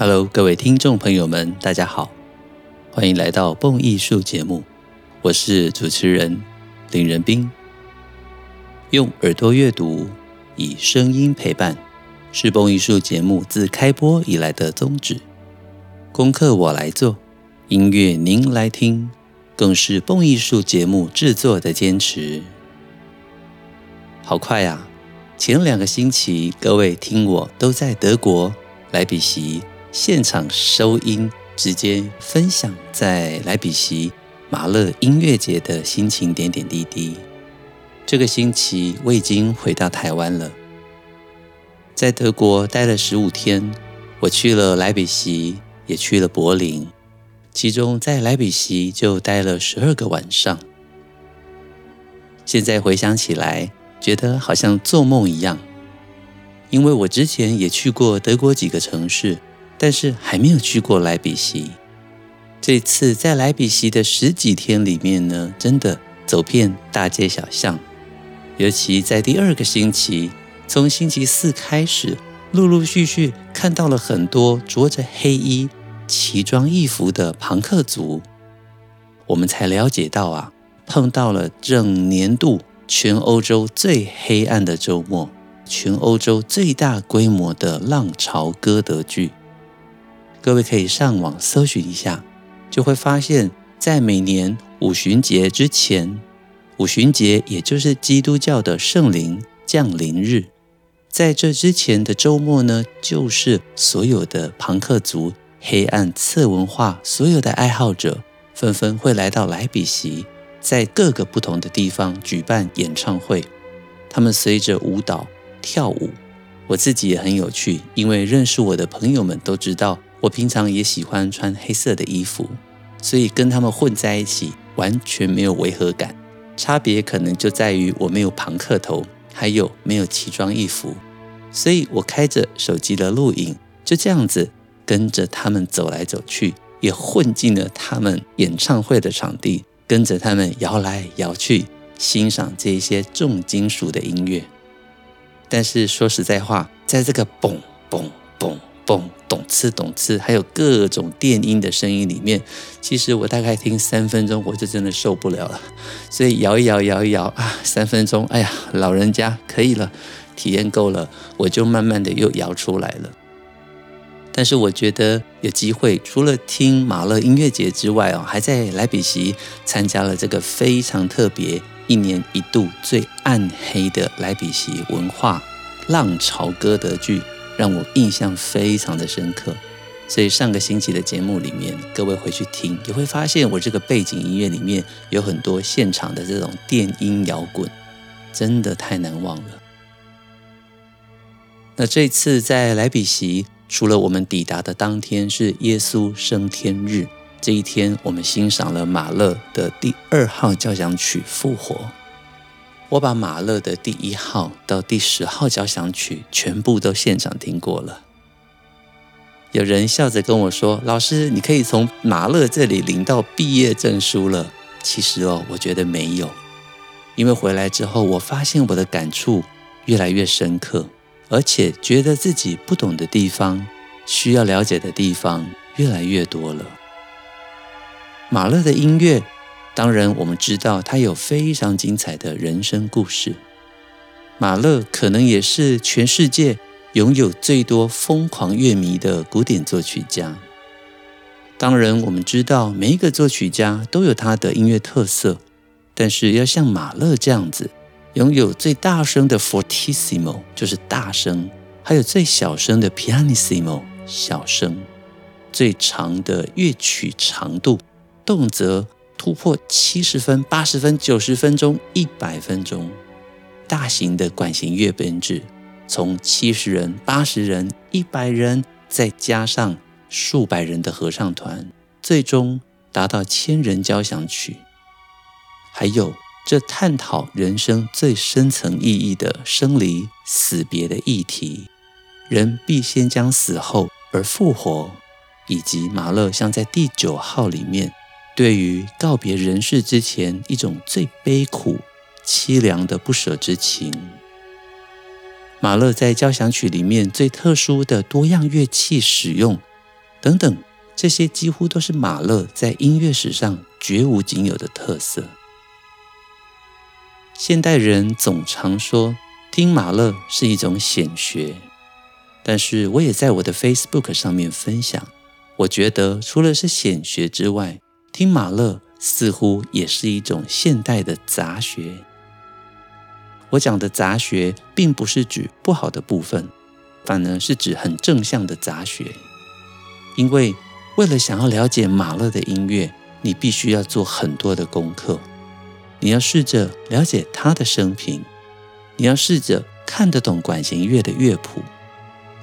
Hello，各位听众朋友们，大家好，欢迎来到蹦艺术节目，我是主持人林仁斌。用耳朵阅读，以声音陪伴，是蹦艺术节目自开播以来的宗旨。功课我来做，音乐您来听，更是蹦艺术节目制作的坚持。好快呀！前两个星期，各位听我都在德国莱比锡现场收音，直接分享在莱比锡马勒音乐节的心情点点滴滴。这个星期我已经回到台湾了，在德国待了十五天，我去了莱比锡，也去了柏林，其中在莱比锡就待了十二个晚上。现在回想起来，觉得好像做梦一样，因为我之前也去过德国几个城市，但是还没有去过莱比锡。这次在莱比锡的十几天里面呢，真的走遍大街小巷，尤其在第二个星期，从星期四开始，陆陆续续看到了很多着着黑衣、奇装异服的庞克族，我们才了解到啊，碰到了整年度。全欧洲最黑暗的周末，全欧洲最大规模的浪潮歌德剧。各位可以上网搜寻一下，就会发现，在每年五旬节之前，五旬节也就是基督教的圣灵降临日，在这之前的周末呢，就是所有的庞克族、黑暗次文化所有的爱好者，纷纷会来到莱比锡。在各个不同的地方举办演唱会，他们随着舞蹈跳舞。我自己也很有趣，因为认识我的朋友们都知道，我平常也喜欢穿黑色的衣服，所以跟他们混在一起完全没有违和感。差别可能就在于我没有庞克头，还有没有奇装异服。所以我开着手机的录影，就这样子跟着他们走来走去，也混进了他们演唱会的场地。跟着他们摇来摇去，欣赏这些重金属的音乐。但是说实在话，在这个嘣嘣嘣嘣咚次咚次，还有各种电音的声音里面，其实我大概听三分钟，我就真的受不了了。所以摇一摇，摇一摇啊，三分钟，哎呀，老人家可以了，体验够了，我就慢慢的又摇出来了。但是我觉得有机会，除了听马勒音乐节之外哦，还在莱比锡参加了这个非常特别、一年一度最暗黑的莱比锡文化浪潮歌德剧，让我印象非常的深刻。所以上个星期的节目里面，各位回去听，也会发现我这个背景音乐里面有很多现场的这种电音摇滚，真的太难忘了。那这次在莱比锡。除了我们抵达的当天是耶稣升天日，这一天我们欣赏了马勒的第二号交响曲《复活》。我把马勒的第一号到第十号交响曲全部都现场听过了。有人笑着跟我说：“老师，你可以从马勒这里领到毕业证书了。”其实哦，我觉得没有，因为回来之后，我发现我的感触越来越深刻。而且觉得自己不懂的地方，需要了解的地方越来越多了。马勒的音乐，当然我们知道他有非常精彩的人生故事。马勒可能也是全世界拥有最多疯狂乐迷的古典作曲家。当然，我们知道每一个作曲家都有他的音乐特色，但是要像马勒这样子。拥有最大声的 fortissimo 就是大声，还有最小声的 pianissimo 小声，最长的乐曲长度，动辄突破七十分、八十分、九十分钟、一百分钟。大型的管弦乐编制，从七十人、八十人、一百人，再加上数百人的合唱团，最终达到千人交响曲，还有。这探讨人生最深层意义的生离死别的议题，人必先将死后而复活，以及马勒像在第九号里面，对于告别人世之前一种最悲苦、凄凉的不舍之情。马勒在交响曲里面最特殊的多样乐器使用，等等，这些几乎都是马勒在音乐史上绝无仅有的特色。现代人总常说听马勒是一种显学，但是我也在我的 Facebook 上面分享，我觉得除了是显学之外，听马勒似乎也是一种现代的杂学。我讲的杂学，并不是指不好的部分，反而是指很正向的杂学。因为为了想要了解马勒的音乐，你必须要做很多的功课。你要试着了解他的生平，你要试着看得懂管弦乐的乐谱，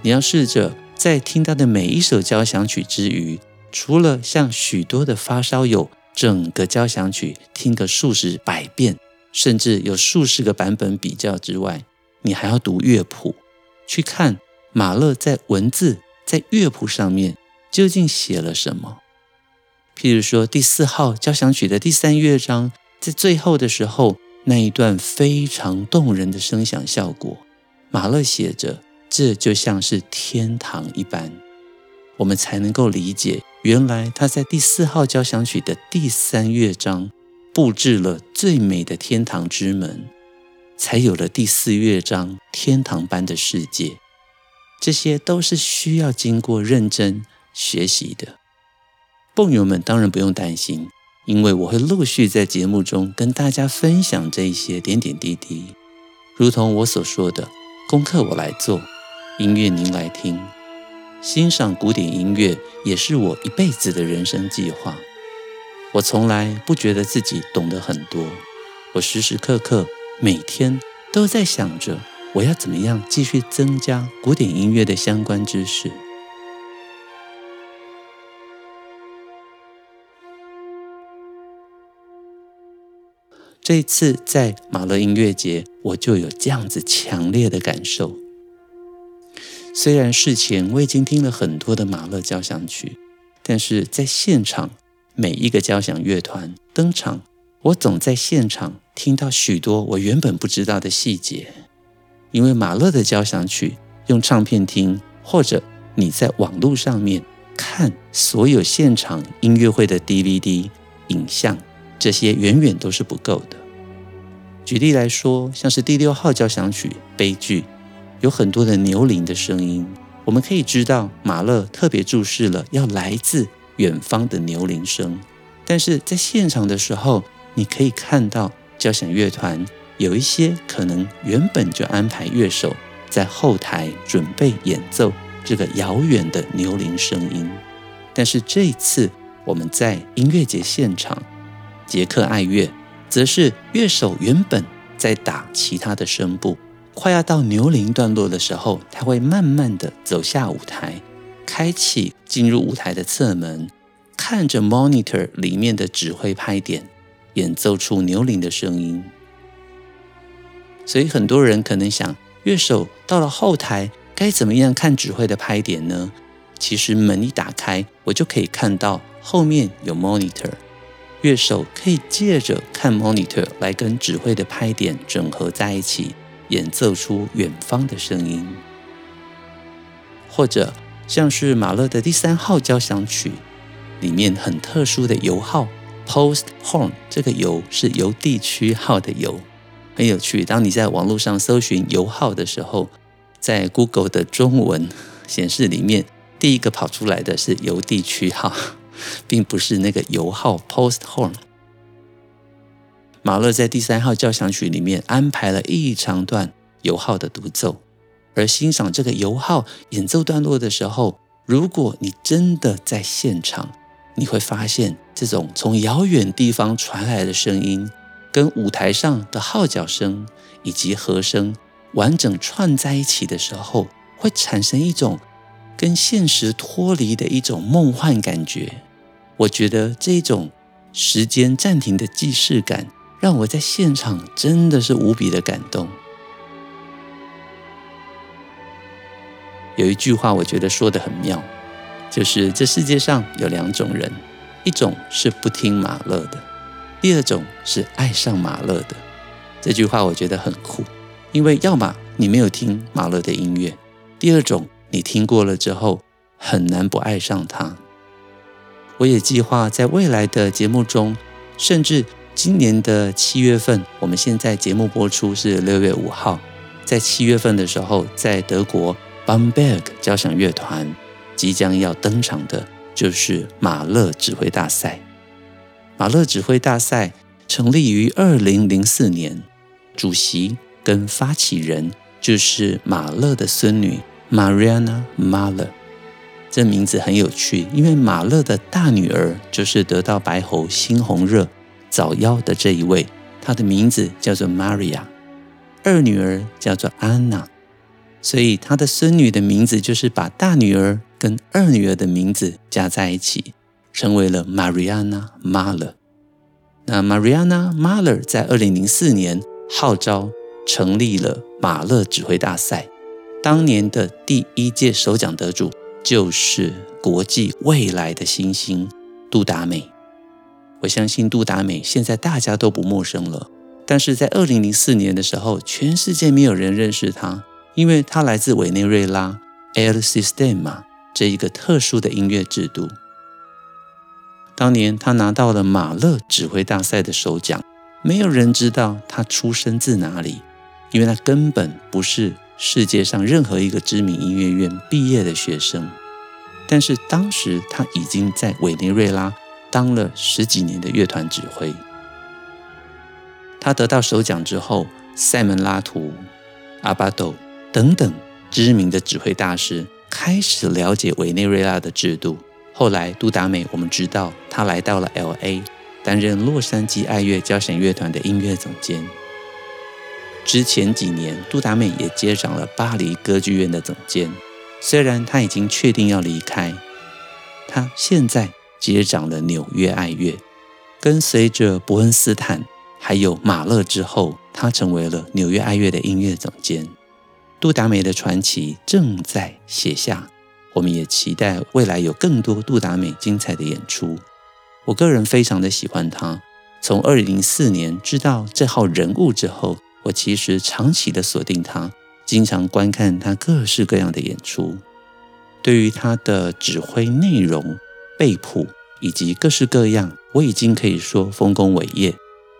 你要试着在听他的每一首交响曲之余，除了像许多的发烧友整个交响曲听个数十百遍。甚至有数十个版本比较之外，你还要读乐谱，去看马勒在文字、在乐谱上面究竟写了什么。譬如说第四号交响曲的第三乐章，在最后的时候那一段非常动人的声响效果，马勒写着，这就像是天堂一般，我们才能够理解，原来他在第四号交响曲的第三乐章。布置了最美的天堂之门，才有了第四乐章天堂般的世界。这些都是需要经过认真学习的。蹦友们当然不用担心，因为我会陆续在节目中跟大家分享这一些点点滴滴。如同我所说的，功课我来做，音乐您来听，欣赏古典音乐也是我一辈子的人生计划。我从来不觉得自己懂得很多，我时时刻刻每天都在想着我要怎么样继续增加古典音乐的相关知识。这一次在马勒音乐节，我就有这样子强烈的感受。虽然事前我已经听了很多的马勒交响曲，但是在现场。每一个交响乐团登场，我总在现场听到许多我原本不知道的细节。因为马勒的交响曲用唱片听，或者你在网络上面看所有现场音乐会的 DVD 影像，这些远远都是不够的。举例来说，像是第六号交响曲悲剧，有很多的牛铃的声音，我们可以知道马勒特别注视了要来自。远方的牛铃声，但是在现场的时候，你可以看到交响乐团有一些可能原本就安排乐手在后台准备演奏这个遥远的牛铃声音，但是这一次我们在音乐节现场，捷克爱乐则是乐手原本在打其他的声部，快要到牛铃段落的时候，他会慢慢的走下舞台。开启进入舞台的侧门，看着 monitor 里面的指挥拍点，演奏出牛铃的声音。所以很多人可能想，乐手到了后台该怎么样看指挥的拍点呢？其实门一打开，我就可以看到后面有 monitor，乐手可以借着看 monitor 来跟指挥的拍点整合在一起，演奏出远方的声音，或者。像是马勒的第三号交响曲里面很特殊的油号 Posthorn，这个油是邮递区号的邮，很有趣。当你在网络上搜寻油号的时候，在 Google 的中文显示里面，第一个跑出来的是邮递区号，并不是那个油号 Posthorn。马勒在第三号交响曲里面安排了一长段油号的独奏。而欣赏这个油号演奏段落的时候，如果你真的在现场，你会发现这种从遥远地方传来的声音，跟舞台上的号角声以及和声完整串在一起的时候，会产生一种跟现实脱离的一种梦幻感觉。我觉得这种时间暂停的既视感，让我在现场真的是无比的感动。有一句话，我觉得说得很妙，就是这世界上有两种人，一种是不听马勒的，第二种是爱上马勒的。这句话我觉得很酷，因为要么你没有听马勒的音乐，第二种你听过了之后，很难不爱上他。我也计划在未来的节目中，甚至今年的七月份，我们现在节目播出是六月五号，在七月份的时候，在德国 Bamberg 交响乐团即将要登场的，就是马勒指挥大赛。马勒指挥大赛成立于二零零四年，主席跟发起人就是马勒的孙女 Mariana Mahler。这名字很有趣，因为马勒的大女儿就是得到白喉猩红热早夭的这一位，她的名字叫做 Maria，二女儿叫做 Anna，所以她的孙女的名字就是把大女儿跟二女儿的名字加在一起，成为了 Mariana Mahler。那 Mariana Mahler 在二零零四年号召成立了马勒指挥大赛，当年的第一届首奖得主。就是国际未来的新星杜达美，我相信杜达美现在大家都不陌生了。但是在二零零四年的时候，全世界没有人认识他，因为他来自委内瑞拉 El Sistema 这一个特殊的音乐制度。当年他拿到了马勒指挥大赛的首奖，没有人知道他出生自哪里，因为他根本不是。世界上任何一个知名音乐院毕业的学生，但是当时他已经在委内瑞拉当了十几年的乐团指挥。他得到首奖之后，塞门拉图、阿巴斗等等知名的指挥大师开始了解委内瑞拉的制度。后来，杜达美我们知道他来到了 L.A. 担任洛杉矶爱乐交响乐团的音乐总监。之前几年，杜达美也接掌了巴黎歌剧院的总监。虽然他已经确定要离开，他现在接掌了纽约爱乐。跟随着伯恩斯坦还有马勒之后，他成为了纽约爱乐的音乐总监。杜达美的传奇正在写下，我们也期待未来有更多杜达美精彩的演出。我个人非常的喜欢他，从二零零四年知道这号人物之后。我其实长期的锁定他，经常观看他各式各样的演出。对于他的指挥内容、背谱以及各式各样，我已经可以说丰功伟业，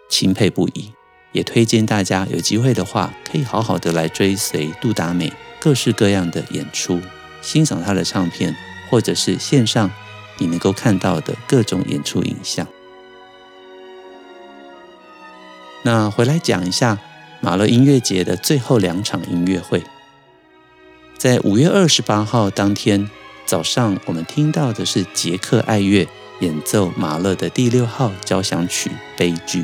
钦佩不已。也推荐大家有机会的话，可以好好的来追随杜达美各式各样的演出，欣赏他的唱片，或者是线上你能够看到的各种演出影像。那回来讲一下。马勒音乐节的最后两场音乐会，在五月二十八号当天早上，我们听到的是捷克爱乐演奏马勒的第六号交响曲悲剧。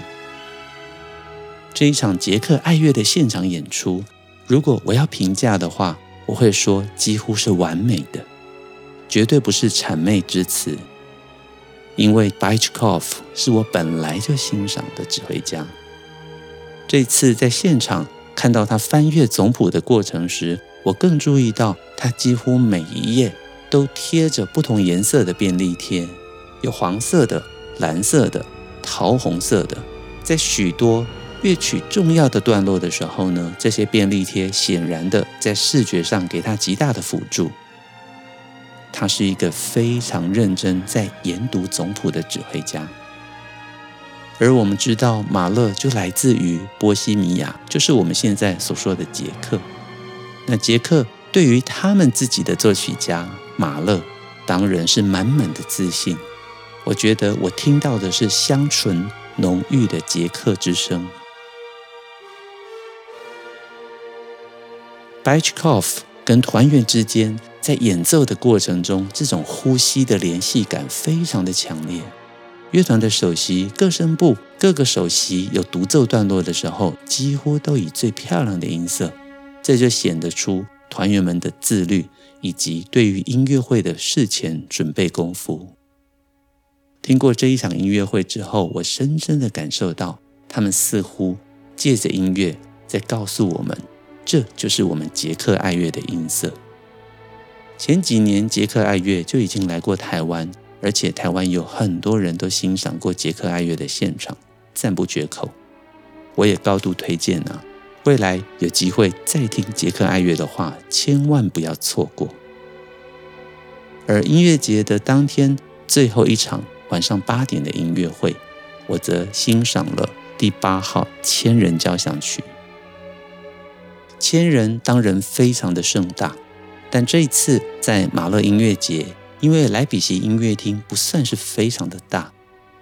这一场捷克爱乐的现场演出，如果我要评价的话，我会说几乎是完美的，绝对不是谄媚之词。因为 Bychkov 是我本来就欣赏的指挥家。这次在现场看到他翻阅总谱的过程时，我更注意到他几乎每一页都贴着不同颜色的便利贴，有黄色的、蓝色的、桃红色的。在许多乐曲重要的段落的时候呢，这些便利贴显然的在视觉上给他极大的辅助。他是一个非常认真在研读总谱的指挥家。而我们知道，马勒就来自于波西米亚，就是我们现在所说的捷克。那捷克对于他们自己的作曲家马勒，当然是满满的自信。我觉得我听到的是香醇浓郁的捷克之声。Bychkov 跟团员之间在演奏的过程中，这种呼吸的联系感非常的强烈。乐团的首席各声部各个首席有独奏段落的时候，几乎都以最漂亮的音色，这就显得出团员们的自律以及对于音乐会的事前准备功夫。听过这一场音乐会之后，我深深的感受到，他们似乎借着音乐在告诉我们，这就是我们捷克爱乐的音色。前几年捷克爱乐就已经来过台湾。而且台湾有很多人都欣赏过捷克爱乐的现场，赞不绝口。我也高度推荐啊，未来有机会再听捷克爱乐的话，千万不要错过。而音乐节的当天最后一场晚上八点的音乐会，我则欣赏了第八号千人交响曲。千人当然非常的盛大，但这一次在马勒音乐节，因为莱比锡音乐厅不算是非常的大，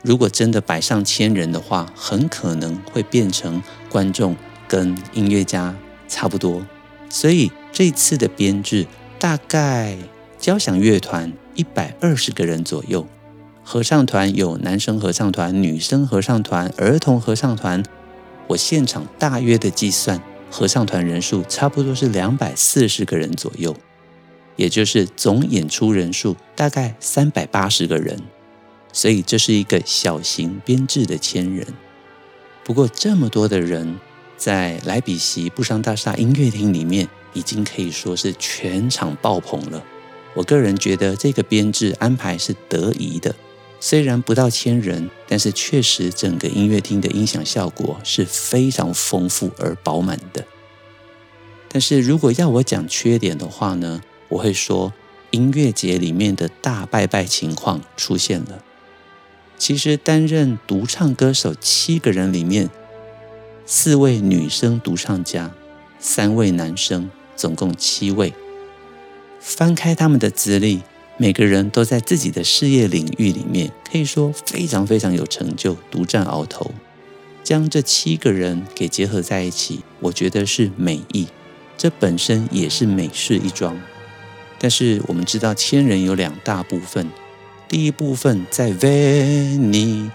如果真的摆上千人的话，很可能会变成观众跟音乐家差不多。所以这次的编制大概交响乐团一百二十个人左右，合唱团有男生合唱团、女生合唱团、儿童合唱团。我现场大约的计算。合唱团人数差不多是两百四十个人左右，也就是总演出人数大概三百八十个人，所以这是一个小型编制的千人。不过这么多的人在莱比锡布商大厦音乐厅里面，已经可以说是全场爆棚了。我个人觉得这个编制安排是得宜的。虽然不到千人，但是确实整个音乐厅的音响效果是非常丰富而饱满的。但是如果要我讲缺点的话呢，我会说音乐节里面的大拜拜情况出现了。其实担任独唱歌手七个人里面，四位女生独唱家，三位男生，总共七位。翻开他们的资历。每个人都在自己的事业领域里面，可以说非常非常有成就，独占鳌头。将这七个人给结合在一起，我觉得是美意，这本身也是美事一桩。但是我们知道，千人有两大部分，第一部分在 Veni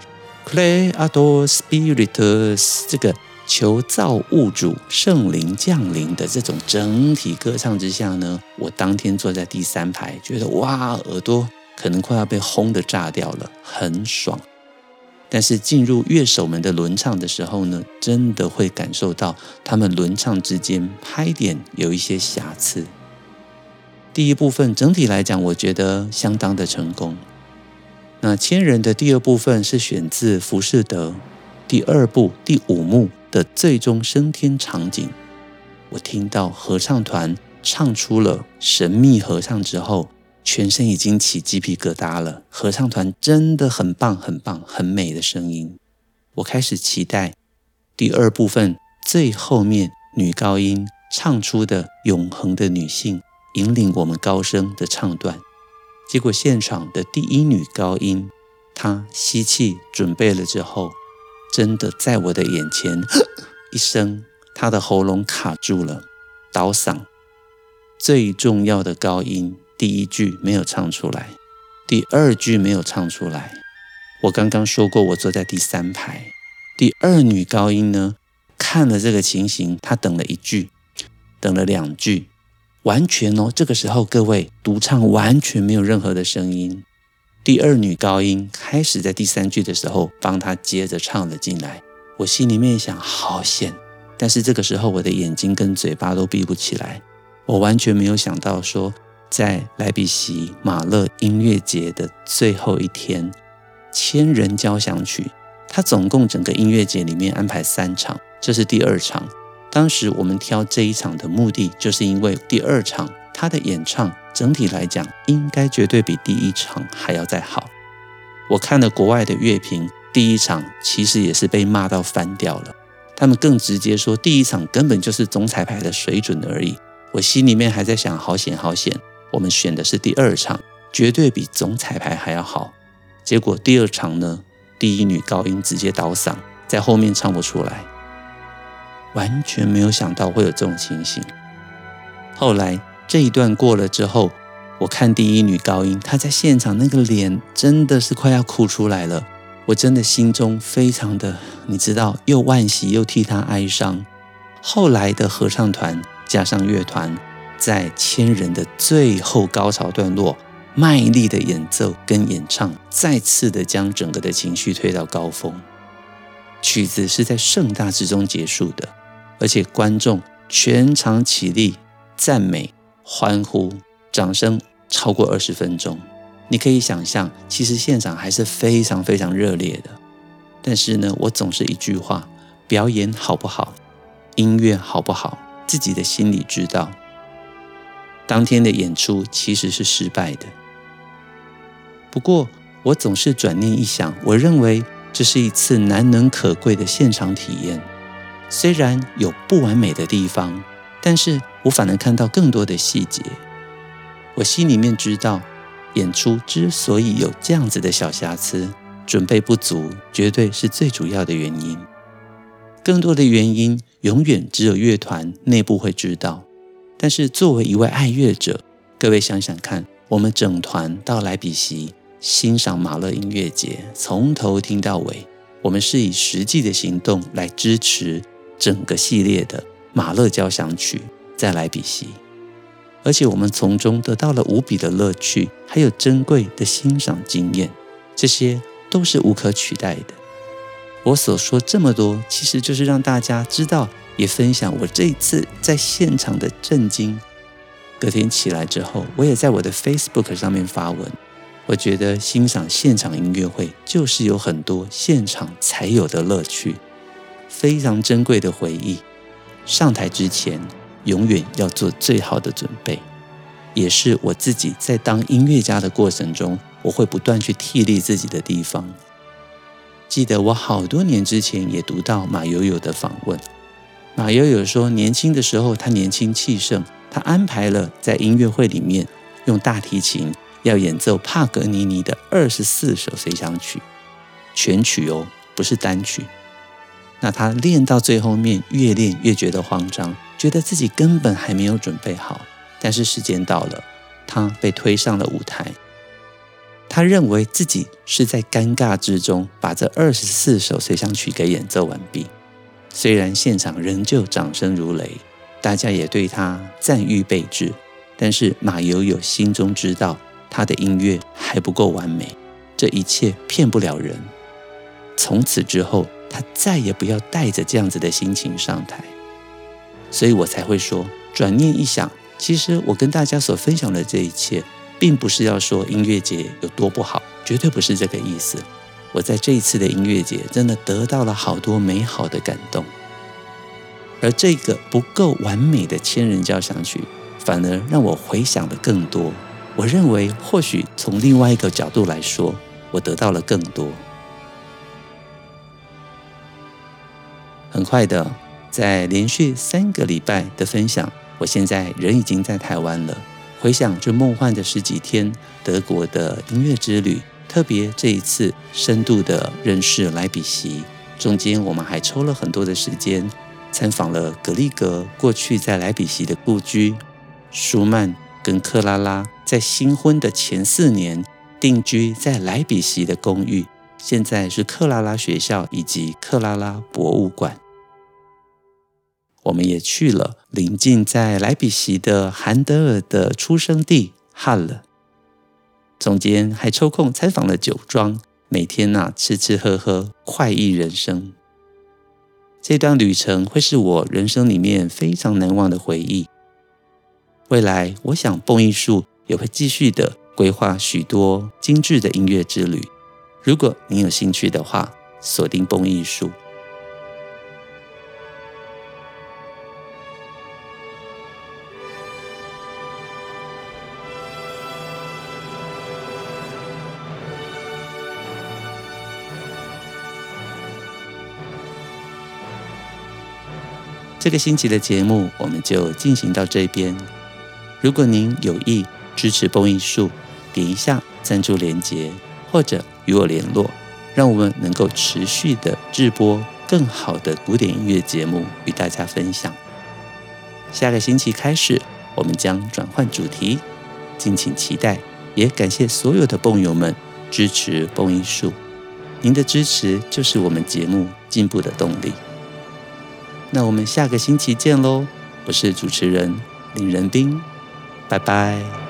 Creator Spiritus 这个。求造物主圣灵降临的这种整体歌唱之下呢，我当天坐在第三排，觉得哇，耳朵可能快要被轰的炸掉了，很爽。但是进入乐手们的轮唱的时候呢，真的会感受到他们轮唱之间拍点有一些瑕疵。第一部分整体来讲，我觉得相当的成功。那千人的第二部分是选自《浮士德》第二部第五幕。的最终升天场景，我听到合唱团唱出了神秘合唱之后，全身已经起鸡皮疙瘩了。合唱团真的很棒，很棒，很美的声音。我开始期待第二部分最后面女高音唱出的永恒的女性，引领我们高声的唱段。结果现场的第一女高音，她吸气准备了之后。真的在我的眼前，一声，他的喉咙卡住了，倒嗓。最重要的高音第一句没有唱出来，第二句没有唱出来。我刚刚说过，我坐在第三排。第二女高音呢，看了这个情形，她等了一句，等了两句，完全哦，这个时候各位独唱完全没有任何的声音。第二女高音开始在第三句的时候帮她接着唱了进来，我心里面想好险，但是这个时候我的眼睛跟嘴巴都闭不起来，我完全没有想到说，在莱比锡马勒音乐节的最后一天，千人交响曲，它总共整个音乐节里面安排三场，这是第二场。当时我们挑这一场的目的，就是因为第二场他的演唱。整体来讲，应该绝对比第一场还要再好。我看了国外的乐评，第一场其实也是被骂到翻掉了。他们更直接说，第一场根本就是总彩排的水准而已。我心里面还在想，好险好险，我们选的是第二场，绝对比总彩排还要好。结果第二场呢，第一女高音直接倒嗓，在后面唱不出来，完全没有想到会有这种情形。后来。这一段过了之后，我看第一女高音，她在现场那个脸真的是快要哭出来了。我真的心中非常的，你知道，又惋惜又替她哀伤。后来的合唱团加上乐团，在千人的最后高潮段落，卖力的演奏跟演唱，再次的将整个的情绪推到高峰。曲子是在盛大之中结束的，而且观众全场起立赞美。欢呼、掌声超过二十分钟，你可以想象，其实现场还是非常非常热烈的。但是呢，我总是一句话：表演好不好，音乐好不好，自己的心里知道。当天的演出其实是失败的，不过，我总是转念一想，我认为这是一次难能可贵的现场体验。虽然有不完美的地方，但是我反而看到更多的细节。我心里面知道，演出之所以有这样子的小瑕疵，准备不足绝对是最主要的原因。更多的原因，永远只有乐团内部会知道。但是作为一位爱乐者，各位想想看，我们整团到莱比锡欣赏马勒音乐节，从头听到尾，我们是以实际的行动来支持整个系列的马勒交响曲在莱比锡，而且我们从中得到了无比的乐趣，还有珍贵的欣赏经验，这些都是无可取代的。我所说这么多，其实就是让大家知道。也分享我这一次在现场的震惊。隔天起来之后，我也在我的 Facebook 上面发文。我觉得欣赏现场音乐会就是有很多现场才有的乐趣，非常珍贵的回忆。上台之前，永远要做最好的准备，也是我自己在当音乐家的过程中，我会不断去替力自己的地方。记得我好多年之前也读到马友友的访问。马友友说，年轻的时候他年轻气盛，他安排了在音乐会里面用大提琴要演奏帕格尼尼的二十四首随想曲，全曲哦，不是单曲。那他练到最后面，越练越觉得慌张，觉得自己根本还没有准备好。但是时间到了，他被推上了舞台，他认为自己是在尴尬之中把这二十四首随想曲给演奏完毕。虽然现场仍旧掌声如雷，大家也对他赞誉备至，但是马友友心中知道他的音乐还不够完美，这一切骗不了人。从此之后，他再也不要带着这样子的心情上台。所以我才会说，转念一想，其实我跟大家所分享的这一切，并不是要说音乐节有多不好，绝对不是这个意思。我在这一次的音乐节真的得到了好多美好的感动，而这个不够完美的千人交响曲，反而让我回想的更多。我认为，或许从另外一个角度来说，我得到了更多。很快的，在连续三个礼拜的分享，我现在人已经在台湾了。回想这梦幻的十几天德国的音乐之旅。特别这一次深度的认识莱比锡，中间我们还抽了很多的时间，参访了格里格过去在莱比锡的故居，舒曼跟克拉拉在新婚的前四年定居在莱比锡的公寓，现在是克拉拉学校以及克拉拉博物馆。我们也去了临近在莱比锡的韩德尔的出生地汉了。中间还抽空采访了酒庄，每天呐、吃吃喝喝，快意人生。这段旅程会是我人生里面非常难忘的回忆。未来，我想蹦艺术也会继续的规划许多精致的音乐之旅。如果你有兴趣的话，锁定蹦艺术。这个星期的节目我们就进行到这边。如果您有意支持蹦艺术，点一下赞助连结，或者与我联络，让我们能够持续的制播更好的古典音乐节目与大家分享。下个星期开始，我们将转换主题，敬请期待。也感谢所有的蹦友们支持蹦艺术，您的支持就是我们节目进步的动力。那我们下个星期见喽！我是主持人林仁斌，拜拜。